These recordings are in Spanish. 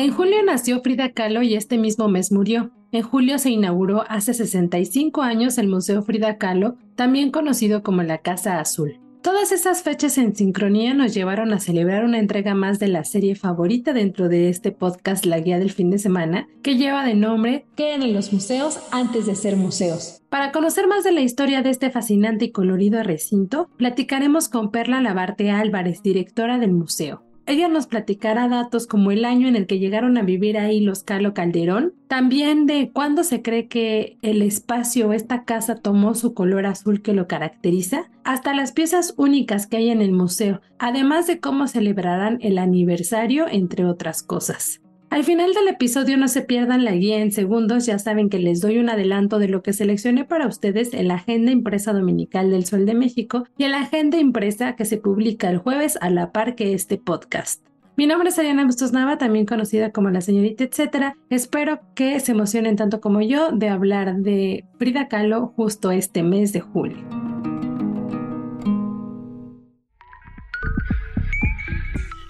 En julio nació Frida Kahlo y este mismo mes murió. En julio se inauguró hace 65 años el Museo Frida Kahlo, también conocido como la Casa Azul. Todas esas fechas en sincronía nos llevaron a celebrar una entrega más de la serie favorita dentro de este podcast La Guía del Fin de Semana, que lleva de nombre ¿Qué en los museos antes de ser museos? Para conocer más de la historia de este fascinante y colorido recinto, platicaremos con Perla Labarte Álvarez, directora del museo. Ella nos platicará datos como el año en el que llegaron a vivir ahí los Calo Calderón, también de cuándo se cree que el espacio, esta casa tomó su color azul que lo caracteriza, hasta las piezas únicas que hay en el museo, además de cómo celebrarán el aniversario, entre otras cosas. Al final del episodio no se pierdan la guía en segundos, ya saben que les doy un adelanto de lo que seleccioné para ustedes en la agenda impresa dominical del Sol de México y en la agenda impresa que se publica el jueves a la par que este podcast. Mi nombre es Ariana Bustos Nava, también conocida como la señorita etcétera. Espero que se emocionen tanto como yo de hablar de Frida Kahlo justo este mes de julio.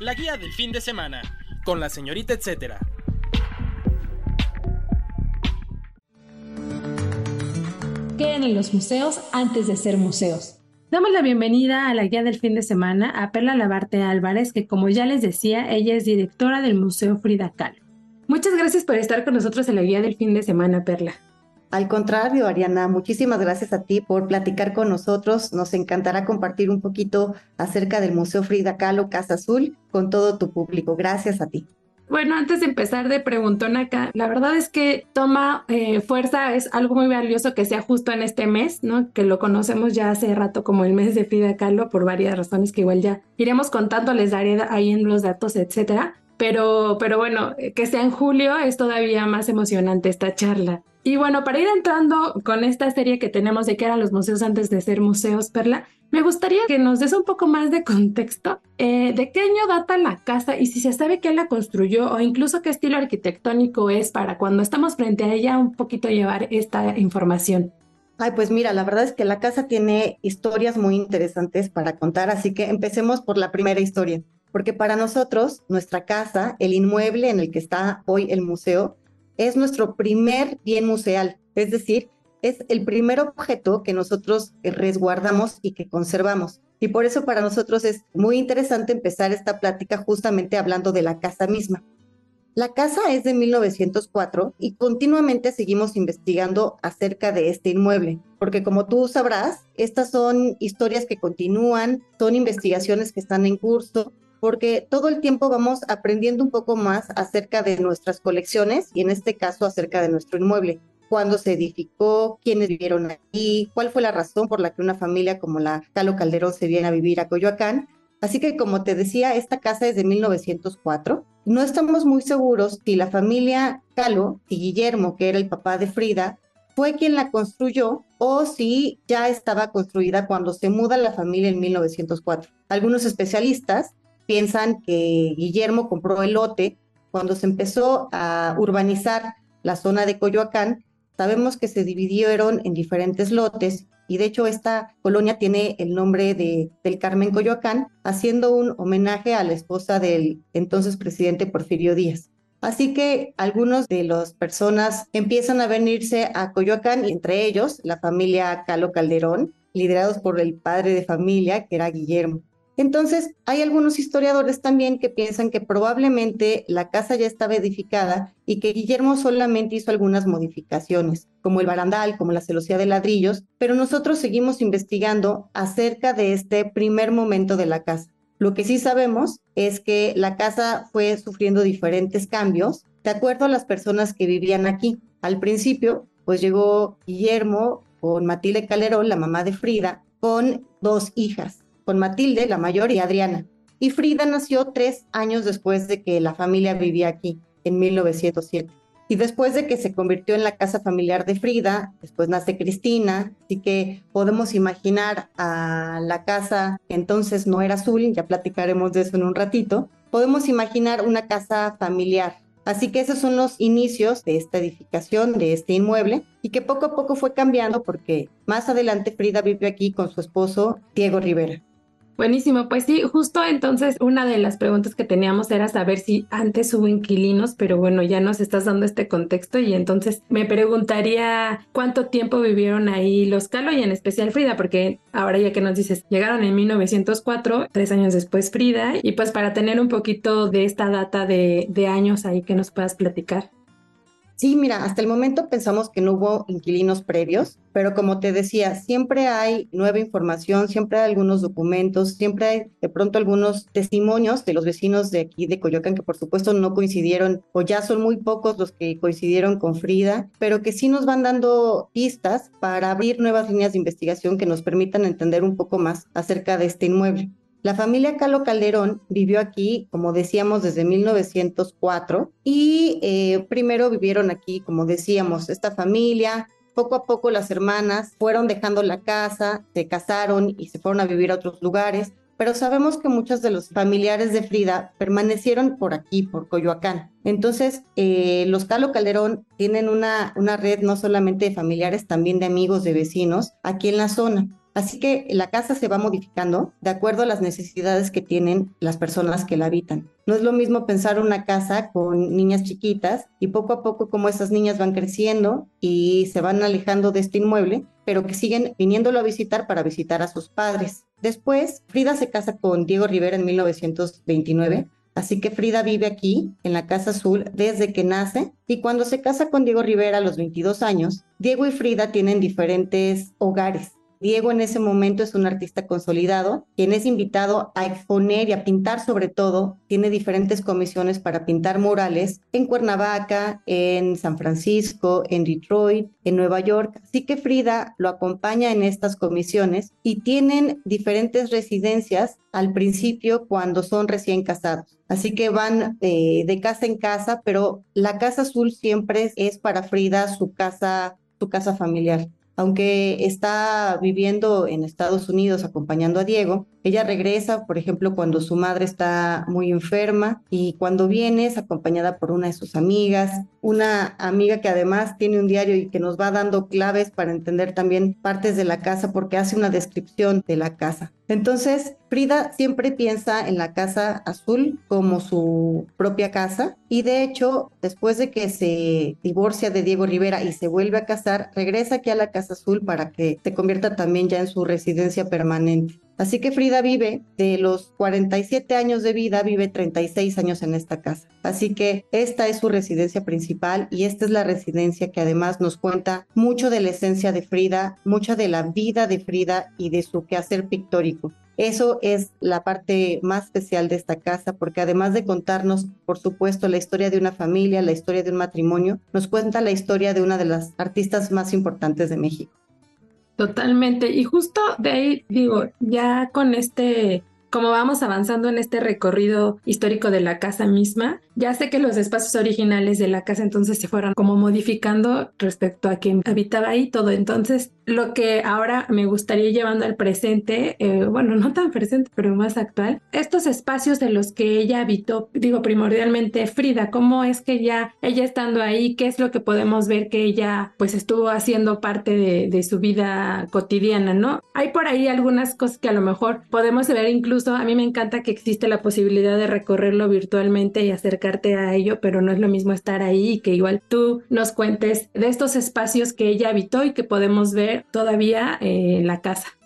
La guía del fin de semana con la señorita etcétera. Queden en los museos antes de ser museos. Damos la bienvenida a la guía del fin de semana a Perla Labarte Álvarez, que como ya les decía, ella es directora del Museo Frida Kahlo. Muchas gracias por estar con nosotros en la guía del fin de semana, Perla. Al contrario, Ariana, muchísimas gracias a ti por platicar con nosotros. Nos encantará compartir un poquito acerca del Museo Frida Kahlo Casa Azul con todo tu público. Gracias a ti. Bueno, antes de empezar de preguntón acá, la verdad es que toma eh, fuerza, es algo muy valioso que sea justo en este mes, ¿no? Que lo conocemos ya hace rato como el mes de Frida Kahlo por varias razones que igual ya iremos contando, les daré ahí en los datos, etcétera. Pero, pero bueno, que sea en julio es todavía más emocionante esta charla. Y bueno, para ir entrando con esta serie que tenemos de qué eran los museos antes de ser museos, Perla, me gustaría que nos des un poco más de contexto eh, de qué año data la casa y si se sabe quién la construyó o incluso qué estilo arquitectónico es para cuando estamos frente a ella un poquito llevar esta información. Ay, pues mira, la verdad es que la casa tiene historias muy interesantes para contar, así que empecemos por la primera historia, porque para nosotros, nuestra casa, el inmueble en el que está hoy el museo, es nuestro primer bien museal, es decir, es el primer objeto que nosotros resguardamos y que conservamos. Y por eso para nosotros es muy interesante empezar esta plática justamente hablando de la casa misma. La casa es de 1904 y continuamente seguimos investigando acerca de este inmueble, porque como tú sabrás, estas son historias que continúan, son investigaciones que están en curso porque todo el tiempo vamos aprendiendo un poco más acerca de nuestras colecciones y en este caso acerca de nuestro inmueble. Cuándo se edificó, quiénes vivieron aquí, cuál fue la razón por la que una familia como la Calo Calderón se viene a vivir a Coyoacán. Así que como te decía, esta casa es de 1904. No estamos muy seguros si la familia Calo y Guillermo, que era el papá de Frida, fue quien la construyó o si ya estaba construida cuando se muda la familia en 1904. Algunos especialistas piensan que Guillermo compró el lote cuando se empezó a urbanizar la zona de Coyoacán. Sabemos que se dividieron en diferentes lotes y de hecho esta colonia tiene el nombre de, del Carmen Coyoacán, haciendo un homenaje a la esposa del entonces presidente Porfirio Díaz. Así que algunos de las personas empiezan a venirse a Coyoacán, entre ellos la familia Calo Calderón, liderados por el padre de familia, que era Guillermo. Entonces, hay algunos historiadores también que piensan que probablemente la casa ya estaba edificada y que Guillermo solamente hizo algunas modificaciones, como el barandal, como la celosía de ladrillos, pero nosotros seguimos investigando acerca de este primer momento de la casa. Lo que sí sabemos es que la casa fue sufriendo diferentes cambios de acuerdo a las personas que vivían aquí. Al principio, pues llegó Guillermo con Matilde Calderón, la mamá de Frida, con dos hijas con Matilde, la mayor, y Adriana. Y Frida nació tres años después de que la familia vivía aquí, en 1907. Y después de que se convirtió en la casa familiar de Frida, después nace Cristina, así que podemos imaginar a la casa que entonces no era azul, ya platicaremos de eso en un ratito, podemos imaginar una casa familiar. Así que esos son los inicios de esta edificación, de este inmueble, y que poco a poco fue cambiando porque más adelante Frida vive aquí con su esposo Diego Rivera. Buenísimo, pues sí, justo entonces una de las preguntas que teníamos era saber si antes hubo inquilinos, pero bueno, ya nos estás dando este contexto y entonces me preguntaría cuánto tiempo vivieron ahí los Calo y en especial Frida, porque ahora ya que nos dices, llegaron en 1904, tres años después Frida, y pues para tener un poquito de esta data de, de años ahí que nos puedas platicar. Sí, mira, hasta el momento pensamos que no hubo inquilinos previos, pero como te decía, siempre hay nueva información, siempre hay algunos documentos, siempre hay de pronto algunos testimonios de los vecinos de aquí de Coyoacán que por supuesto no coincidieron o ya son muy pocos los que coincidieron con Frida, pero que sí nos van dando pistas para abrir nuevas líneas de investigación que nos permitan entender un poco más acerca de este inmueble. La familia Calo Calderón vivió aquí, como decíamos, desde 1904 y eh, primero vivieron aquí, como decíamos, esta familia. Poco a poco las hermanas fueron dejando la casa, se casaron y se fueron a vivir a otros lugares, pero sabemos que muchos de los familiares de Frida permanecieron por aquí, por Coyoacán. Entonces, eh, los Calo Calderón tienen una, una red no solamente de familiares, también de amigos, de vecinos aquí en la zona. Así que la casa se va modificando de acuerdo a las necesidades que tienen las personas que la habitan. No es lo mismo pensar una casa con niñas chiquitas y poco a poco como esas niñas van creciendo y se van alejando de este inmueble, pero que siguen viniéndolo a visitar para visitar a sus padres. Después, Frida se casa con Diego Rivera en 1929 Así que Frida vive aquí, en la Casa Azul, desde que nace y cuando se casa con Diego Rivera a los 22 años, Diego y Frida tienen diferentes hogares. Diego en ese momento es un artista consolidado, quien es invitado a exponer y a pintar sobre todo. Tiene diferentes comisiones para pintar murales en Cuernavaca, en San Francisco, en Detroit, en Nueva York. Así que Frida lo acompaña en estas comisiones y tienen diferentes residencias al principio cuando son recién casados. Así que van eh, de casa en casa, pero la casa azul siempre es para Frida su casa, su casa familiar aunque está viviendo en Estados Unidos acompañando a Diego, ella regresa, por ejemplo, cuando su madre está muy enferma y cuando viene es acompañada por una de sus amigas, una amiga que además tiene un diario y que nos va dando claves para entender también partes de la casa porque hace una descripción de la casa. Entonces, Frida siempre piensa en la casa azul como su propia casa y de hecho, después de que se divorcia de Diego Rivera y se vuelve a casar, regresa aquí a la casa azul para que se convierta también ya en su residencia permanente. Así que Frida vive de los 47 años de vida, vive 36 años en esta casa. Así que esta es su residencia principal y esta es la residencia que además nos cuenta mucho de la esencia de Frida, mucha de la vida de Frida y de su quehacer pictórico. Eso es la parte más especial de esta casa, porque además de contarnos, por supuesto, la historia de una familia, la historia de un matrimonio, nos cuenta la historia de una de las artistas más importantes de México. Totalmente. Y justo de ahí digo, ya con este como vamos avanzando en este recorrido histórico de la casa misma, ya sé que los espacios originales de la casa entonces se fueron como modificando respecto a quien habitaba ahí todo. Entonces, lo que ahora me gustaría llevando al presente, eh, bueno, no tan presente, pero más actual, estos espacios de los que ella habitó, digo primordialmente Frida, ¿cómo es que ya ella estando ahí, qué es lo que podemos ver que ella pues estuvo haciendo parte de, de su vida cotidiana, ¿no? Hay por ahí algunas cosas que a lo mejor podemos ver incluso a mí me encanta que existe la posibilidad de recorrerlo virtualmente y acercarte a ello, pero no es lo mismo estar ahí y que igual tú nos cuentes de estos espacios que ella habitó y que podemos ver todavía en la casa.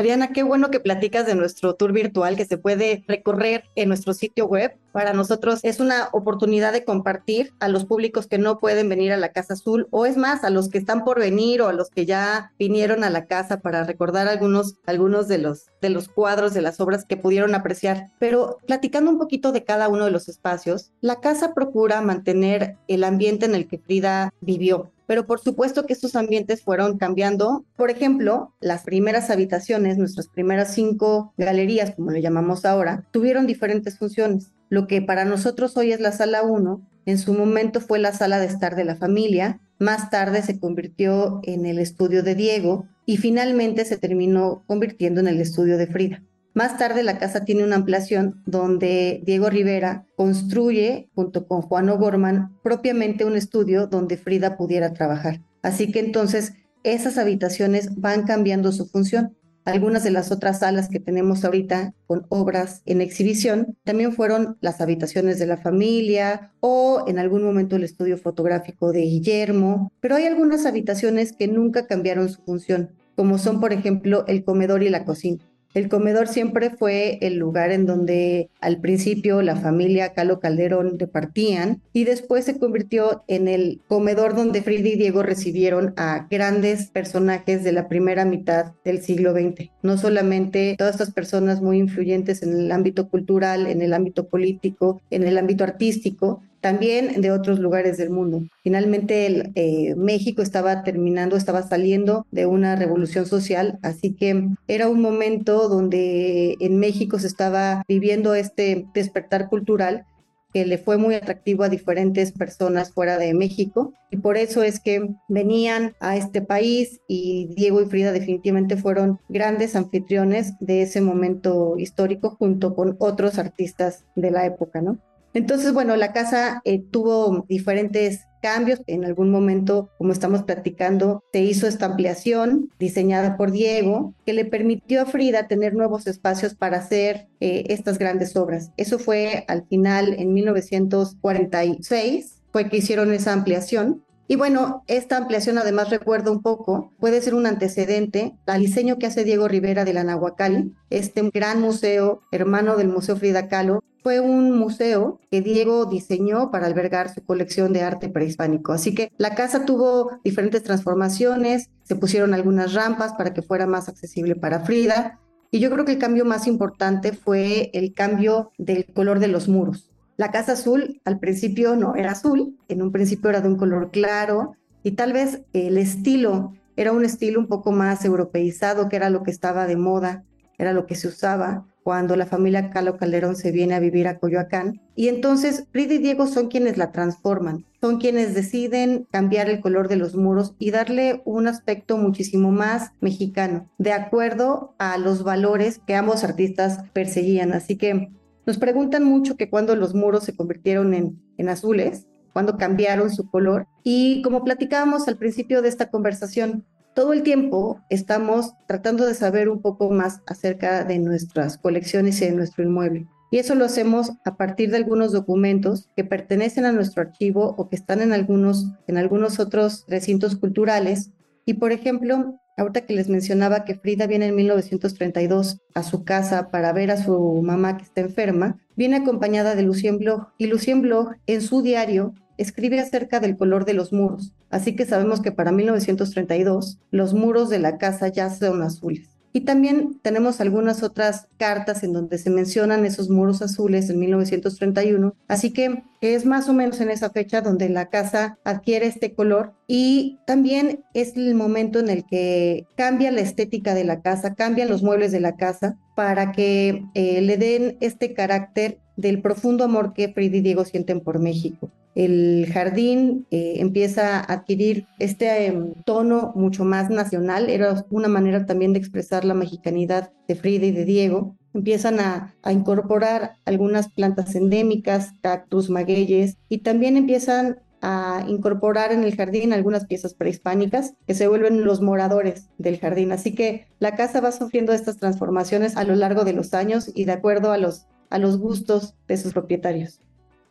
Ariana, qué bueno que platicas de nuestro tour virtual que se puede recorrer en nuestro sitio web. Para nosotros es una oportunidad de compartir a los públicos que no pueden venir a la Casa Azul o es más, a los que están por venir o a los que ya vinieron a la casa para recordar algunos, algunos de, los, de los cuadros, de las obras que pudieron apreciar. Pero platicando un poquito de cada uno de los espacios, la casa procura mantener el ambiente en el que Frida vivió pero por supuesto que estos ambientes fueron cambiando. Por ejemplo, las primeras habitaciones, nuestras primeras cinco galerías, como le llamamos ahora, tuvieron diferentes funciones. Lo que para nosotros hoy es la sala 1, en su momento fue la sala de estar de la familia, más tarde se convirtió en el estudio de Diego y finalmente se terminó convirtiendo en el estudio de Frida. Más tarde la casa tiene una ampliación donde Diego Rivera construye, junto con Juan O'Gorman, propiamente un estudio donde Frida pudiera trabajar. Así que entonces esas habitaciones van cambiando su función. Algunas de las otras salas que tenemos ahorita con obras en exhibición también fueron las habitaciones de la familia o en algún momento el estudio fotográfico de Guillermo, pero hay algunas habitaciones que nunca cambiaron su función, como son por ejemplo el comedor y la cocina. El comedor siempre fue el lugar en donde al principio la familia Calo Calderón repartían y después se convirtió en el comedor donde Frida y Diego recibieron a grandes personajes de la primera mitad del siglo XX. No solamente todas estas personas muy influyentes en el ámbito cultural, en el ámbito político, en el ámbito artístico, también de otros lugares del mundo. Finalmente eh, México estaba terminando, estaba saliendo de una revolución social, así que era un momento donde en México se estaba viviendo este despertar cultural que le fue muy atractivo a diferentes personas fuera de México y por eso es que venían a este país y Diego y Frida definitivamente fueron grandes anfitriones de ese momento histórico junto con otros artistas de la época, ¿no? Entonces, bueno, la casa eh, tuvo diferentes cambios. En algún momento, como estamos platicando, se hizo esta ampliación diseñada por Diego, que le permitió a Frida tener nuevos espacios para hacer eh, estas grandes obras. Eso fue al final, en 1946, fue que hicieron esa ampliación. Y bueno, esta ampliación además recuerda un poco, puede ser un antecedente al diseño que hace Diego Rivera de la Nahuacali, este gran museo, hermano del Museo Frida Kahlo, fue un museo que Diego diseñó para albergar su colección de arte prehispánico. Así que la casa tuvo diferentes transformaciones, se pusieron algunas rampas para que fuera más accesible para Frida. Y yo creo que el cambio más importante fue el cambio del color de los muros. La casa azul al principio no era azul, en un principio era de un color claro y tal vez el estilo era un estilo un poco más europeizado, que era lo que estaba de moda, era lo que se usaba cuando la familia Calo Calderón se viene a vivir a Coyoacán. Y entonces Frida y Diego son quienes la transforman, son quienes deciden cambiar el color de los muros y darle un aspecto muchísimo más mexicano, de acuerdo a los valores que ambos artistas perseguían. Así que nos preguntan mucho que cuando los muros se convirtieron en, en azules, cuando cambiaron su color. Y como platicábamos al principio de esta conversación, todo el tiempo estamos tratando de saber un poco más acerca de nuestras colecciones y de nuestro inmueble. Y eso lo hacemos a partir de algunos documentos que pertenecen a nuestro archivo o que están en algunos, en algunos otros recintos culturales. Y por ejemplo, Ahorita que les mencionaba que Frida viene en 1932 a su casa para ver a su mamá que está enferma, viene acompañada de Lucien Bloch y Lucien Bloch en su diario escribe acerca del color de los muros, así que sabemos que para 1932 los muros de la casa ya son azules. Y también tenemos algunas otras cartas en donde se mencionan esos muros azules en 1931, así que es más o menos en esa fecha donde la casa adquiere este color. Y también es el momento en el que cambia la estética de la casa, cambian los muebles de la casa para que eh, le den este carácter del profundo amor que Frida y Diego sienten por México el jardín eh, empieza a adquirir este em, tono mucho más nacional, era una manera también de expresar la mexicanidad de Frida y de Diego. Empiezan a, incorporar algunas plantas endémicas, cactus, magueyes, y también empiezan a incorporar en el jardín algunas piezas prehispánicas que se vuelven los moradores del jardín. Así que la casa va sufriendo estas transformaciones a lo largo de los años y de acuerdo a los gustos de sus propietarios.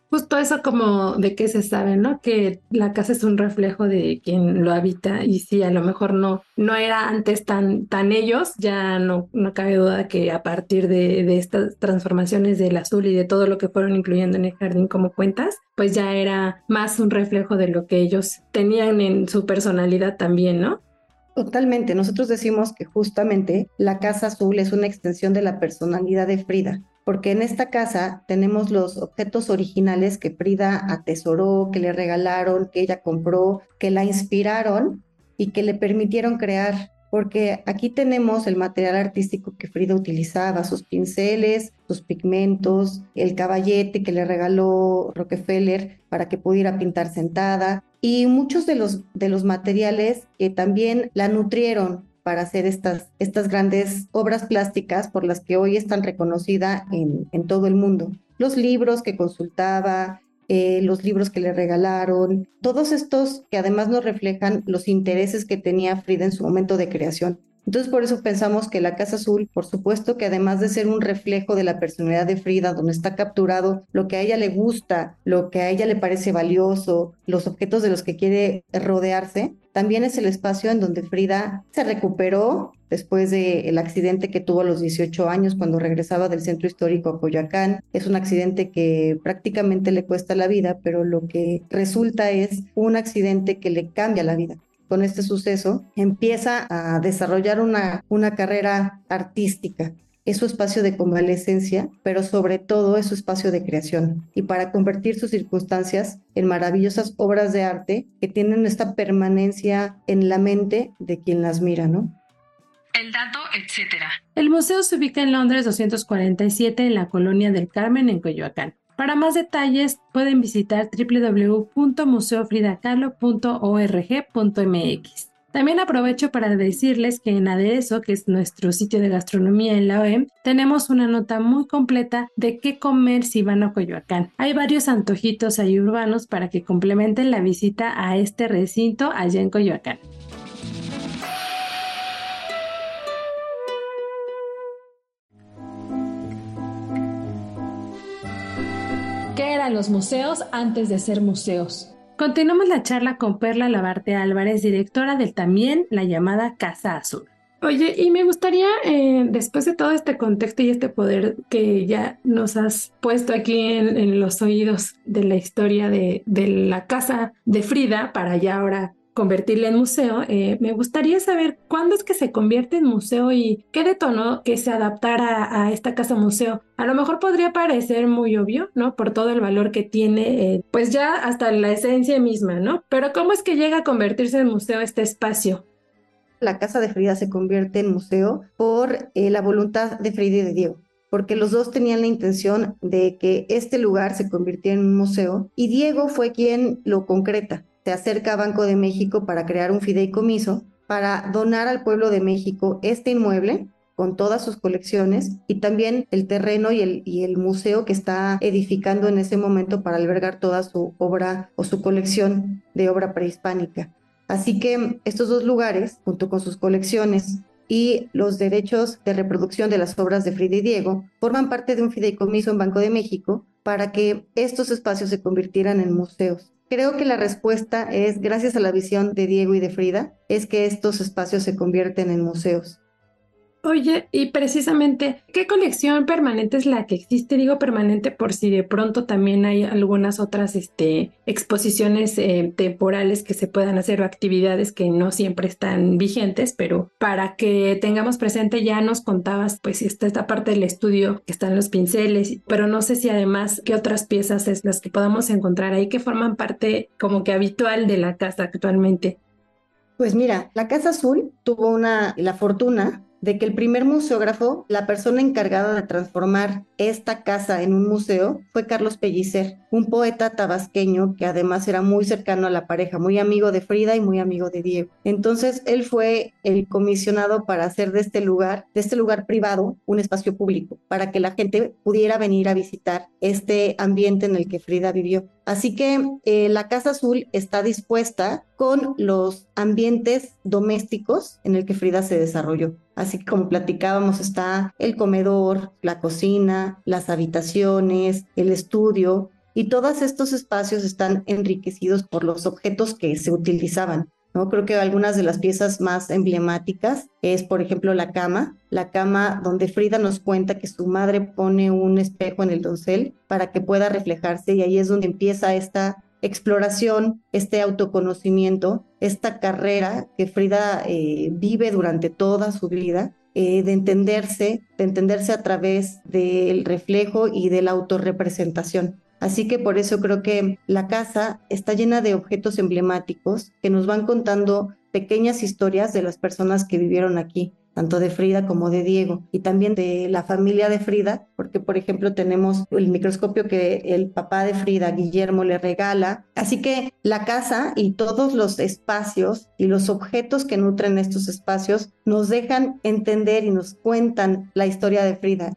Justo eso como de qué se sabe, ¿no? Que la casa es un reflejo de quien lo habita y si a lo mejor no, no era antes tan, tan ellos, ya no, no cabe duda que a partir de, de estas transformaciones del azul y de todo lo que fueron incluyendo en el jardín como cuentas, pues ya era más un reflejo de lo que ellos tenían en su personalidad también, ¿no? Totalmente. Nosotros decimos que justamente la Casa Azul es una extensión de la personalidad de Frida porque en esta casa tenemos los objetos originales que Frida atesoró, que le regalaron, que ella compró, que la inspiraron y que le permitieron crear porque aquí tenemos el material artístico que Frida utilizaba, sus pinceles, sus pigmentos, el caballete que le regaló Rockefeller para que pudiera pintar sentada y muchos de los, de los materiales que también la nutrieron para hacer estas, estas grandes obras plásticas por las que hoy están reconocidas en, en todo el mundo. Los libros que consultaba, eh, los libros que le regalaron, todos estos que además nos reflejan los intereses que tenía Frida en su momento de creación. Entonces por eso pensamos que la Casa Azul, por supuesto que además de ser un reflejo de la personalidad de Frida, donde está capturado lo que a ella le gusta, lo que a ella le parece valioso, los objetos de los que quiere rodearse, también es el espacio en donde Frida se recuperó después del accidente que tuvo a los 18 años cuando regresaba del centro histórico a Coyoacán. Es un accidente que prácticamente le cuesta la vida, pero lo que resulta es un accidente que le cambia la vida con este suceso, empieza a desarrollar una, una carrera artística. Es su espacio de convalecencia, pero sobre todo es su espacio de creación. Y para convertir sus circunstancias en maravillosas obras de arte que tienen esta permanencia en la mente de quien las mira, ¿no? El dato, etcétera. El museo se ubica en Londres 247 en la colonia del Carmen en Coyoacán. Para más detalles pueden visitar www.museofridacalo.org.mx. También aprovecho para decirles que en Aderezo, que es nuestro sitio de gastronomía en la OEM, tenemos una nota muy completa de qué comer si van a Coyoacán. Hay varios antojitos ahí urbanos para que complementen la visita a este recinto allá en Coyoacán. ¿Qué eran los museos antes de ser museos? Continuamos la charla con Perla Labarte Álvarez, directora del también la llamada Casa Azul. Oye, y me gustaría, eh, después de todo este contexto y este poder que ya nos has puesto aquí en, los oídos de la historia de, de, la casa de Frida, para ya ahora convertirla en museo, eh, me gustaría saber cuándo es que se convierte en museo y qué detonó que se adaptara a esta casa museo. A lo mejor podría parecer muy obvio, ¿no? Por todo el valor que tiene, eh, pues ya hasta la esencia misma, ¿no? Pero ¿cómo es que llega a convertirse en museo este espacio? La casa de Frida se convierte en museo por eh, la voluntad de Frida y de Diego porque los dos tenían la intención de que este lugar se convirtiera en un museo y Diego fue quien lo concreta se acerca a Banco de México para crear un fideicomiso para donar al pueblo de México este inmueble con todas sus colecciones y también el terreno y el, museo que está edificando en ese momento para albergar toda su obra o su colección de obra prehispánica. Así que estos dos lugares, junto con sus colecciones y los derechos de reproducción de las obras de Frida y Diego, forman parte de un fideicomiso en Banco de México para que estos espacios se convirtieran en museos. Creo que la respuesta es, gracias a la visión de Diego y de Frida, es que estos espacios se convierten en museos. Oye, y precisamente, ¿qué colección permanente es la que existe? Digo permanente por si de pronto también hay algunas otras este, exposiciones eh, temporales que se puedan hacer o actividades que no siempre están vigentes, pero para que tengamos presente ya nos contabas, pues está esta parte del estudio que están los pinceles, pero no sé si además qué otras piezas es las que podamos encontrar ahí que forman parte como que habitual de la casa actualmente. Pues mira, la Casa Azul tuvo una, la fortuna de que el primer museógrafo, la persona encargada de transformar esta casa en un museo, fue Carlos Pellicer, un poeta tabasqueño que además era muy cercano a la pareja, muy amigo de Frida y muy amigo de Diego. Entonces, él fue el comisionado para hacer de este lugar, de este lugar privado, un espacio público, para que la gente pudiera venir a visitar este ambiente en el que Frida vivió. Así que eh, la Casa Azul está dispuesta con los ambientes domésticos en el que Frida se desarrolló. Así como platicábamos, está el comedor, la cocina, las habitaciones, el estudio, y todos estos espacios están enriquecidos por los objetos que se utilizaban. ¿No? Creo que algunas de las piezas más emblemáticas es, por ejemplo, la cama, la cama donde Frida nos cuenta que su madre pone un espejo en el doncel para que pueda reflejarse y ahí es donde empieza esta exploración, este autoconocimiento, esta carrera que Frida eh, vive durante toda su vida, eh, de entenderse, de entenderse a través del reflejo y de la autorrepresentación. Así que por eso creo que la casa está llena de objetos emblemáticos que nos van contando pequeñas historias de las personas que vivieron aquí tanto de Frida como de Diego, y también de la familia de Frida, porque por ejemplo tenemos el microscopio que el papá de Frida, Guillermo, le regala. Así que la casa y todos los espacios y los objetos que nutren estos espacios nos dejan entender y nos cuentan la historia de Frida.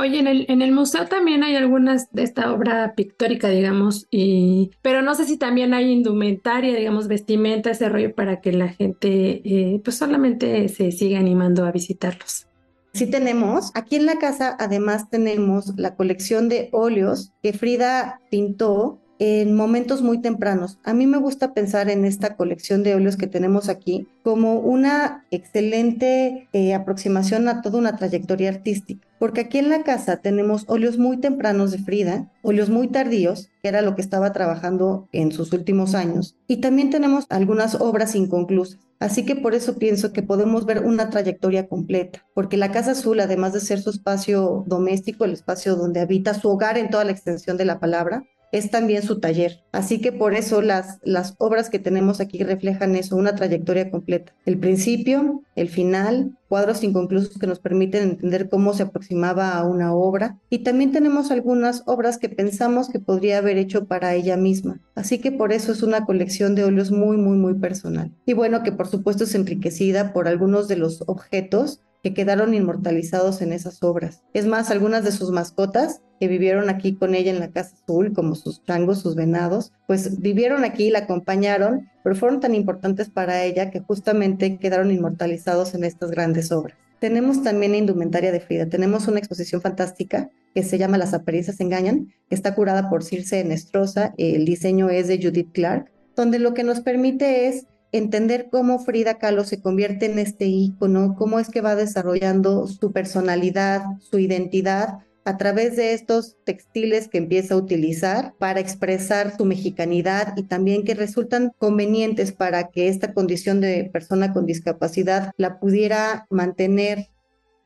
Oye, en el, en el museo también hay algunas de esta obra pictórica, digamos, y pero no sé si también hay indumentaria, digamos, vestimenta, ese rollo para que la gente eh, pues solamente se siga animando a visitarlos. Sí tenemos. Aquí en la casa además tenemos la colección de óleos que Frida pintó en momentos muy tempranos. A mí me gusta pensar en esta colección de óleos que tenemos aquí como una excelente eh, aproximación a toda una trayectoria artística, porque aquí en la casa tenemos óleos muy tempranos de Frida, óleos muy tardíos, que era lo que estaba trabajando en sus últimos años, y también tenemos algunas obras inconclusas. Así que por eso pienso que podemos ver una trayectoria completa, porque la Casa Azul, además de ser su espacio doméstico, el espacio donde habita su hogar en toda la extensión de la palabra, es también su taller. Así que por eso las, las obras que tenemos aquí reflejan eso, una trayectoria completa. El principio, el final, cuadros inconclusos que nos permiten entender cómo se aproximaba a una obra. Y también tenemos algunas obras que pensamos que podría haber hecho para ella misma. Así que por eso es una colección de óleos muy, muy, muy personal. Y bueno, que por supuesto es enriquecida por algunos de los objetos que quedaron inmortalizados en esas obras. Es más, algunas de sus mascotas que vivieron aquí con ella en la Casa Azul, como sus changos, sus venados, pues vivieron aquí la acompañaron, pero fueron tan importantes para ella que justamente quedaron inmortalizados en estas grandes obras. Tenemos también indumentaria de Frida. Tenemos una exposición fantástica que se llama Las apariencias engañan, que está curada por Circe Nestrosa. El diseño es de Judith Clark, donde lo que nos permite es entender cómo Frida Kahlo se convierte en este ícono, cómo es que va desarrollando su personalidad, su identidad a través de estos textiles que empieza a utilizar para expresar su mexicanidad y también que resultan convenientes para que esta condición de persona con discapacidad la pudiera mantener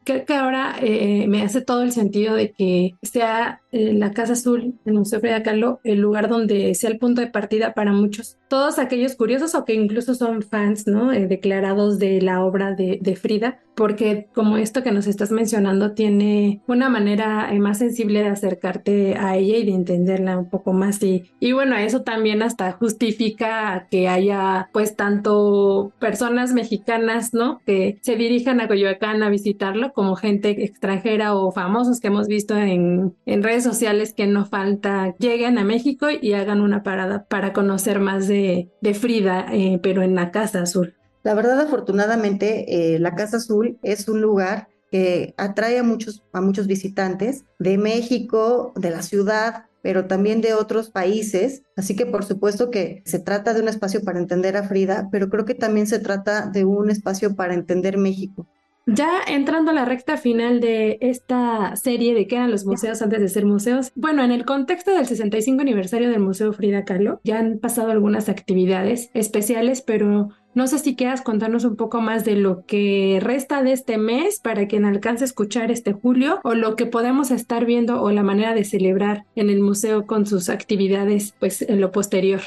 creo que ahora eh, me hace todo el sentido de que sea eh, la Casa Azul, el Museo Frida Kahlo, el lugar donde sea el punto de partida para muchos, todos aquellos curiosos o que incluso son fans, ¿no? Eh, declarados de la obra de, de, Frida, porque como esto que nos estás mencionando tiene una manera más sensible de acercarte a ella y de entenderla un poco más y, y bueno, eso también hasta justifica que haya pues tanto personas mexicanas, ¿no? Que se dirijan a Coyoacán a visitarlo como gente extranjera o famosos que hemos visto en, en redes sociales que no falta lleguen a México y hagan una parada para conocer más de, de Frida, eh, pero en la Casa Azul. La verdad, afortunadamente, eh, la Casa Azul es un lugar que atrae a muchos, a muchos visitantes de México, de la ciudad, pero también de otros países. Así que por supuesto que se trata de un espacio para entender a Frida, pero creo que también se trata de un espacio para entender México. Ya entrando a la recta final de esta serie de qué eran los museos antes de ser museos, bueno, en el contexto del 65 aniversario del Museo Frida Kahlo, ya han pasado algunas actividades especiales, pero no sé si quieras contarnos un poco más de lo que resta de este mes para quien alcance a escuchar este julio o lo que podemos estar viendo o la manera de celebrar en el museo con sus actividades pues en lo posterior.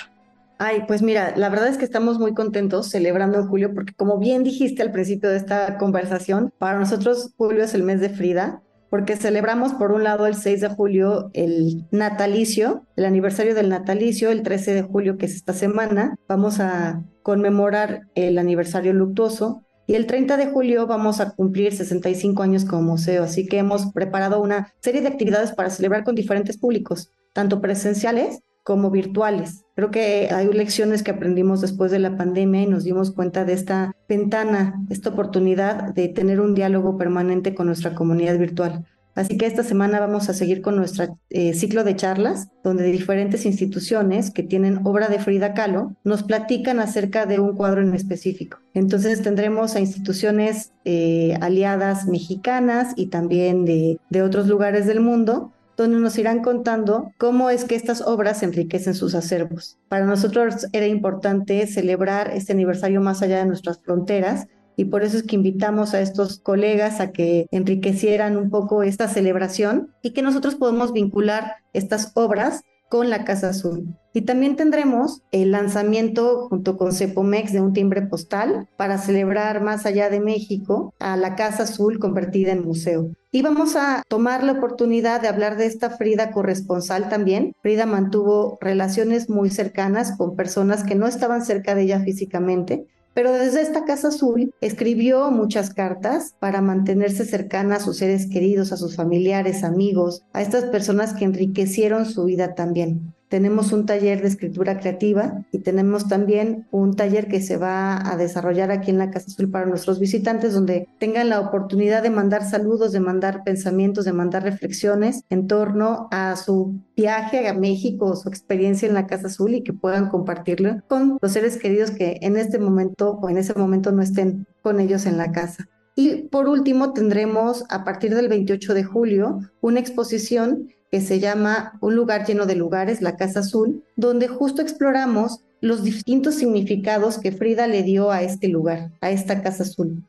Ay, pues mira, la verdad es que estamos muy contentos celebrando julio porque como bien dijiste al principio de esta conversación, para nosotros julio es el mes de Frida, porque celebramos por un lado el 6 de julio el natalicio, el aniversario del natalicio, el 13 de julio que es esta semana, vamos a conmemorar el aniversario luctuoso y el 30 de julio vamos a cumplir 65 años como museo, así que hemos preparado una serie de actividades para celebrar con diferentes públicos, tanto presenciales como virtuales. Creo que hay lecciones que aprendimos después de la pandemia y nos dimos cuenta de esta ventana, esta oportunidad de tener un diálogo permanente con nuestra comunidad virtual. Así que esta semana vamos a seguir con nuestro eh, ciclo de charlas, donde diferentes instituciones que tienen obra de Frida Kahlo nos platican acerca de un cuadro en específico. Entonces tendremos a instituciones eh, aliadas mexicanas y también de, de otros lugares del mundo donde nos irán contando cómo es que estas obras enriquecen sus acervos. Para nosotros era importante celebrar este aniversario más allá de nuestras fronteras y por eso es que invitamos a estos colegas a que enriquecieran un poco esta celebración y que nosotros podemos vincular estas obras con la Casa Azul. Y también tendremos el lanzamiento junto con Cepomex de un timbre postal para celebrar más allá de México a la Casa Azul convertida en museo. Y vamos a tomar la oportunidad de hablar de esta Frida corresponsal también. Frida mantuvo relaciones muy cercanas con personas que no estaban cerca de ella físicamente, pero desde esta Casa Azul escribió muchas cartas para mantenerse cercana a sus seres queridos, a sus familiares, amigos, a estas personas que enriquecieron su vida también. Tenemos un taller de escritura creativa y tenemos también un taller que se va a desarrollar aquí en la Casa Azul para nuestros visitantes, donde tengan la oportunidad de mandar saludos, de mandar pensamientos, de mandar reflexiones en torno a su viaje a México, su experiencia en la Casa Azul y que puedan compartirlo con los seres queridos que en este momento o en ese momento no estén con ellos en la casa. Y por último, tendremos a partir del 28 de julio una exposición que se llama Un lugar lleno de lugares, la Casa Azul, donde justo exploramos los distintos significados que Frida le dio a este lugar, a esta Casa Azul.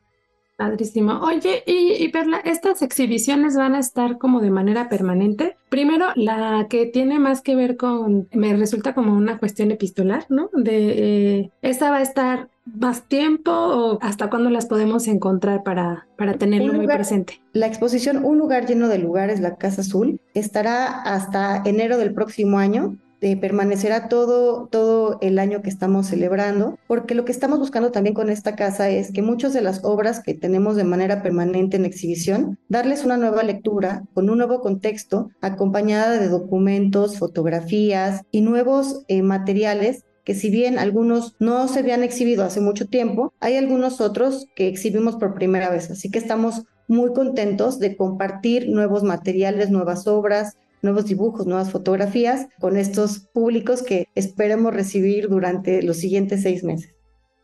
Padrísimo. Oye, y, y, Perla, ¿estas exhibiciones van a estar como de manera permanente? Primero, la que tiene más que ver con, me resulta como una cuestión epistolar, ¿no? De, eh, ¿esta va a estar más tiempo o hasta cuándo las podemos encontrar para, para tenerlo muy presente? La exposición Un lugar lleno de lugares, la Casa Azul, estará hasta enero del próximo año de permanecerá todo, todo el año que estamos celebrando, porque lo que estamos buscando también con esta casa es que muchas de las obras que tenemos de manera permanente en exhibición, darles una nueva lectura con un nuevo contexto, acompañada de documentos, fotografías y nuevos eh, materiales que si bien algunos no se habían exhibido hace mucho tiempo, hay algunos otros que exhibimos por primera vez. Así que estamos muy contentos de compartir nuevos materiales, nuevas obras, nuevos dibujos, nuevas fotografías con estos públicos que esperemos recibir durante los siguientes seis meses.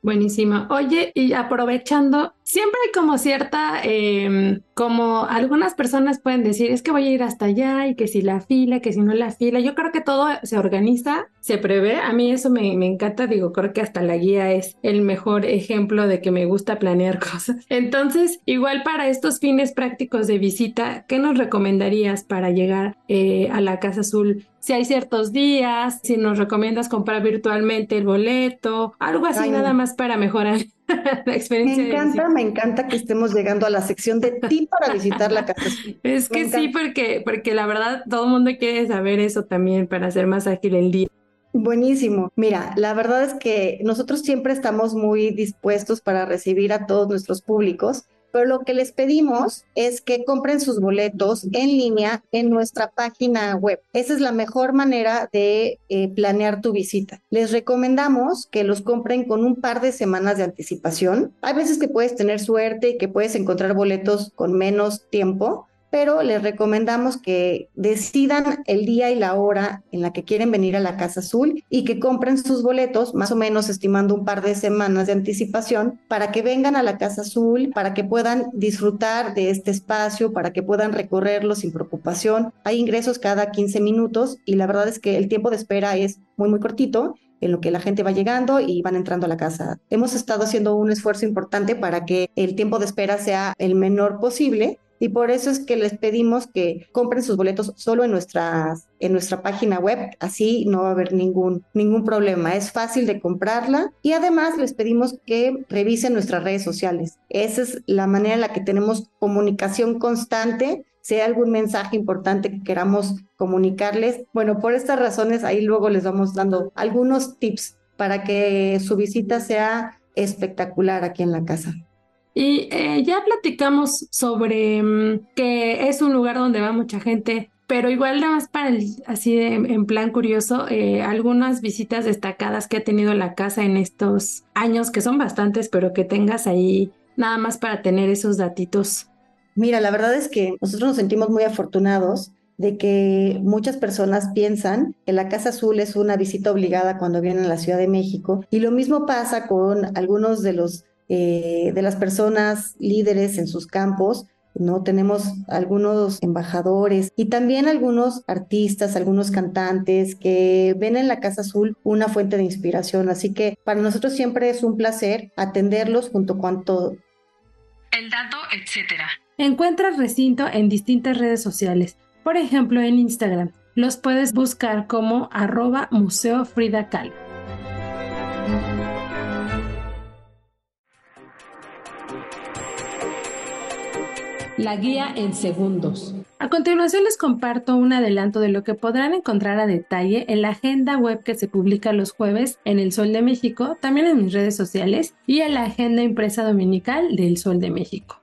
Buenísimo. Oye, y aprovechando, siempre hay como cierta, em, como algunas personas pueden decir, es que voy a ir hasta allá y que si la fila, que si no la fila. Yo creo que todo se organiza, se prevé. A mí eso me, me encanta, digo, creo que hasta la guía es el mejor ejemplo de que me gusta planear cosas. Entonces, igual para estos fines prácticos de visita, ¿qué nos recomendarías para llegar eh, a la Casa Azul? si hay ciertos días, si nos recomiendas comprar virtualmente el boleto, algo así nada más para mejorar la experiencia. Me encanta, me encanta que estemos llegando a la sección de ti para visitar la casa. Es que sí, porque, porque la verdad todo el mundo quiere saber eso también para hacer más ágil el día. Buenísimo. Mira, la verdad es que nosotros siempre estamos muy dispuestos para recibir a todos nuestros públicos pero lo que les pedimos es que compren sus boletos en línea en nuestra página web. Esa es la mejor manera de eh, planear tu visita. Les recomendamos que los compren con un par de semanas de anticipación. Hay veces que puedes tener suerte y que puedes encontrar boletos con menos tiempo, pero les recomendamos que decidan el día y la hora en la que quieren venir a la Casa Azul y que compren sus boletos, más o menos estimando un par de semanas de anticipación, para que vengan a la Casa Azul, para que puedan disfrutar de este espacio, para que puedan recorrerlo sin preocupación. Hay ingresos cada 15 minutos y la verdad es que el tiempo de espera es muy, muy cortito en lo que la gente va llegando y van entrando a la casa. Hemos estado haciendo un esfuerzo importante para que el tiempo de espera sea el menor posible y por eso es que les pedimos que compren sus boletos solo en, nuestras, en nuestra página web, así no va a haber ningún, ningún problema, es fácil de comprarla y además les pedimos que revisen nuestras redes sociales. Esa es la manera en la que tenemos comunicación constante si hay algún mensaje importante que queramos comunicarles. Bueno, por estas razones ahí luego les vamos dando algunos tips para que su visita sea espectacular aquí en la casa. Y eh, ya platicamos sobre mm, que es un lugar donde va mucha gente, pero igual nada más para el, así en plan curioso, eh, algunas visitas destacadas que ha tenido la casa en estos años, que son bastantes, pero que tengas ahí nada más para tener esos datitos. Mira, la verdad es que nosotros nos sentimos muy afortunados de que muchas personas piensan que la Casa Azul es una visita obligada cuando vienen a la Ciudad de México y lo mismo pasa con algunos de los eh, de las personas líderes en sus campos. ¿no? Tenemos algunos embajadores y también algunos artistas, algunos cantantes que ven en la Casa Azul una fuente de inspiración. Así que para nosotros siempre es un placer atenderlos junto con, el dato, etc. Encuentra el recinto en distintas redes sociales, por ejemplo en Instagram. Los puedes buscar como arroba Museo Frida Kahlo. La guía en segundos. A continuación les comparto un adelanto de lo que podrán encontrar a detalle en la agenda web que se publica los jueves en El Sol de México, también en mis redes sociales y en la agenda impresa dominical del Sol de México.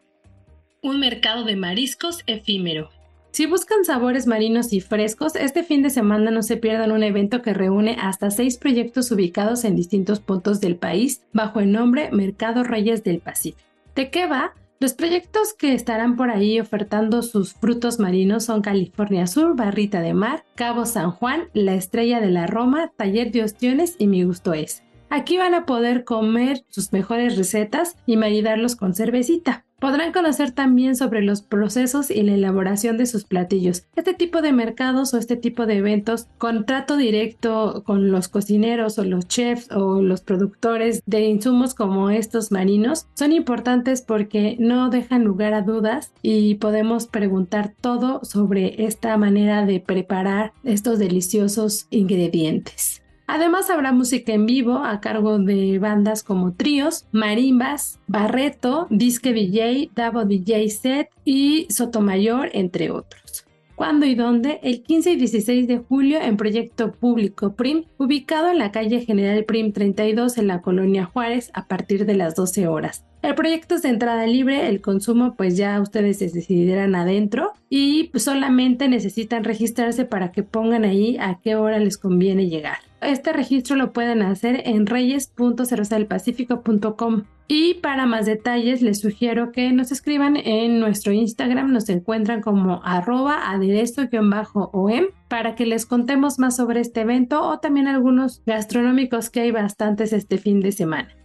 Un mercado de mariscos efímero. Si buscan sabores marinos y frescos, este fin de semana no se pierdan un evento que reúne hasta seis proyectos ubicados en distintos puntos del país bajo el nombre Mercado Reyes del Pacífico. ¿De qué va? Los proyectos que estarán por ahí ofertando sus frutos marinos son California Sur, Barrita de Mar, Cabo San Juan, La Estrella de la Roma, Taller de Ostiones y Mi Gusto Es. Aquí van a poder comer sus mejores recetas y maridarlos con cervecita. Podrán conocer también sobre los procesos y la elaboración de sus platillos. Este tipo de mercados o este tipo de eventos con trato directo con los cocineros o los chefs o los productores de insumos como estos marinos son importantes porque no dejan lugar a dudas y podemos preguntar todo sobre esta manera de preparar estos deliciosos ingredientes. Además habrá música en vivo a cargo de bandas como Tríos, Marimbas, Barreto, Disque DJ, Davo DJ Set y Sotomayor, entre otros. ¿Cuándo y dónde? El 15 y 16 de julio en Proyecto Público PRIM, ubicado en la calle General PRIM 32 en la colonia Juárez a partir de las 12 horas. El proyecto es de entrada libre, el consumo pues ya ustedes se decidirán adentro y solamente necesitan registrarse para que pongan ahí a qué hora les conviene llegar. Este registro lo pueden hacer en reyes.cerosalpacifico.com y para más detalles les sugiero que nos escriban en nuestro Instagram, nos encuentran como arroba aderezo-om para que les contemos más sobre este evento o también algunos gastronómicos que hay bastantes este fin de semana.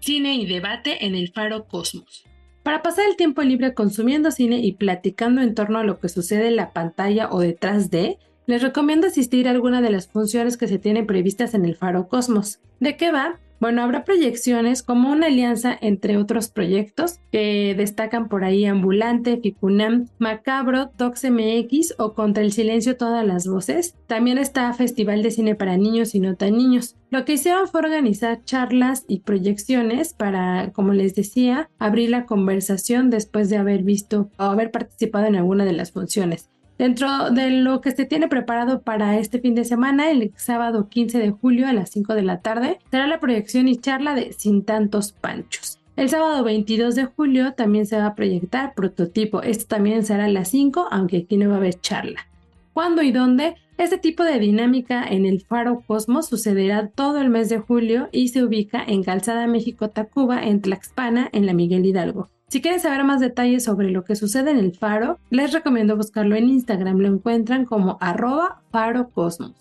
Cine y debate en el Faro Cosmos. Para pasar el tiempo libre consumiendo cine y platicando en torno a lo que sucede en la pantalla o detrás de, les recomiendo asistir a alguna de las funciones que se tienen previstas en el Faro Cosmos. ¿De qué va? Bueno, habrá proyecciones como una alianza entre otros proyectos que destacan por ahí Ambulante, Ficunam, Macabro, MX o Contra el Silencio Todas las Voces. También está Festival de Cine para Niños y No Tan Niños. Lo que hicieron fue organizar charlas y proyecciones para, como les decía, abrir la conversación después de haber visto o haber participado en alguna de las funciones. Dentro de lo que se tiene preparado para este fin de semana, el sábado 15 de julio a las 5 de la tarde, será la proyección y charla de Sin tantos panchos. El sábado 22 de julio también se va a proyectar prototipo. Esto también será a las 5, aunque aquí no va a haber charla. ¿Cuándo y dónde? Este tipo de dinámica en el Faro Cosmos sucederá todo el mes de julio y se ubica en Calzada México Tacuba, en Tlaxpana, en la Miguel Hidalgo. Si quieren saber más detalles sobre lo que sucede en el faro, les recomiendo buscarlo en Instagram. Lo encuentran como arroba farocosmos.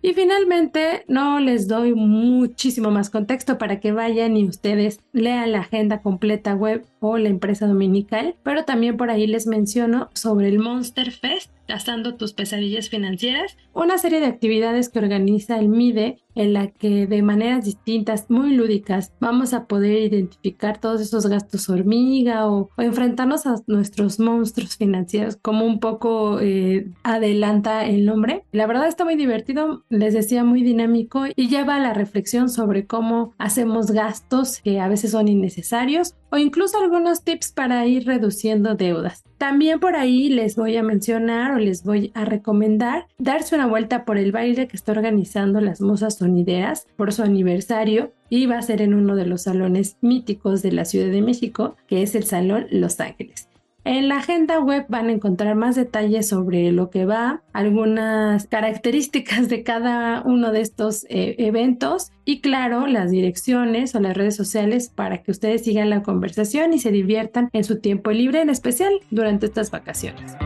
Y finalmente, no les doy muchísimo más contexto para que vayan y ustedes lean la agenda completa web o la empresa dominical, pero también por ahí les menciono sobre el Monster Fest, Gastando tus pesadillas financieras, una serie de actividades que organiza el MIDE en la que de maneras distintas, muy lúdicas, vamos a poder identificar todos esos gastos hormiga o, enfrentarnos a nuestros monstruos financieros, como un poco eh, adelanta el nombre. La verdad está muy divertido, les decía muy dinámico y lleva a la reflexión sobre cómo hacemos gastos que a veces son innecesarios o incluso algunos tips para ir reduciendo deudas. También por ahí les voy a mencionar o les voy a recomendar darse una vuelta por el baile que está organizando las Musas Sonideras por su aniversario y va a ser en uno de los salones míticos de la Ciudad de México, que es el Salón Los Ángeles. En la agenda web van a encontrar más detalles sobre lo que va, algunas características de cada uno de estos eh, eventos y claro, las direcciones o las redes sociales para que ustedes sigan la conversación y se diviertan en su tiempo libre, en especial durante estas vacaciones.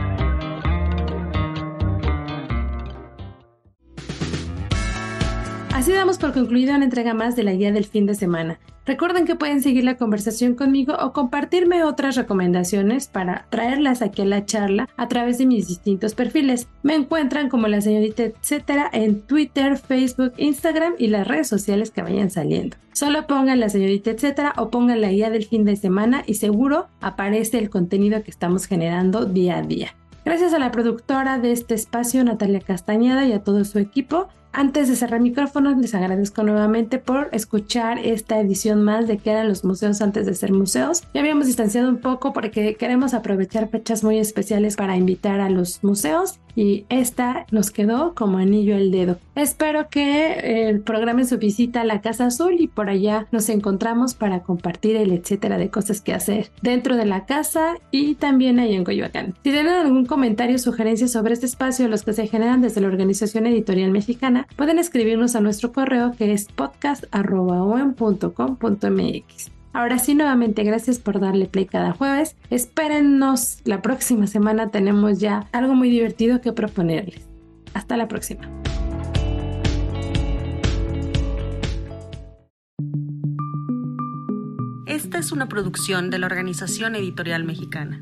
Así damos por concluida una entrega más de la guía del fin de semana. Recuerden que pueden seguir la conversación conmigo o compartirme otras recomendaciones para traerlas aquí a la charla a través de mis distintos perfiles. Me encuentran como la señorita etcétera en Twitter, Facebook, Instagram y las redes sociales que vayan saliendo. Solo pongan la señorita etcétera o pongan la guía del fin de semana y seguro aparece el contenido que estamos generando día a día. Gracias a la productora de este espacio, Natalia Castañeda, y a todo su equipo. Antes de cerrar micrófonos, les agradezco nuevamente por escuchar esta edición más de que eran los museos antes de ser museos. Ya habíamos distanciado un poco porque queremos aprovechar fechas muy especiales para invitar a los museos y esta nos quedó como anillo al dedo. Espero que el programa su visita a la Casa Azul y por allá nos encontramos para compartir el etcétera de cosas que hacer dentro de la casa y también ahí en Coyoacán. Si tienen algún comentario o sugerencia sobre este espacio, los que se generan desde la Organización Editorial Mexicana, pueden escribirnos a nuestro correo que es podcast.com.mx. Ahora sí, nuevamente gracias por darle play cada jueves. Espérennos la próxima semana, tenemos ya algo muy divertido que proponerles. Hasta la próxima. Esta es una producción de la Organización Editorial Mexicana.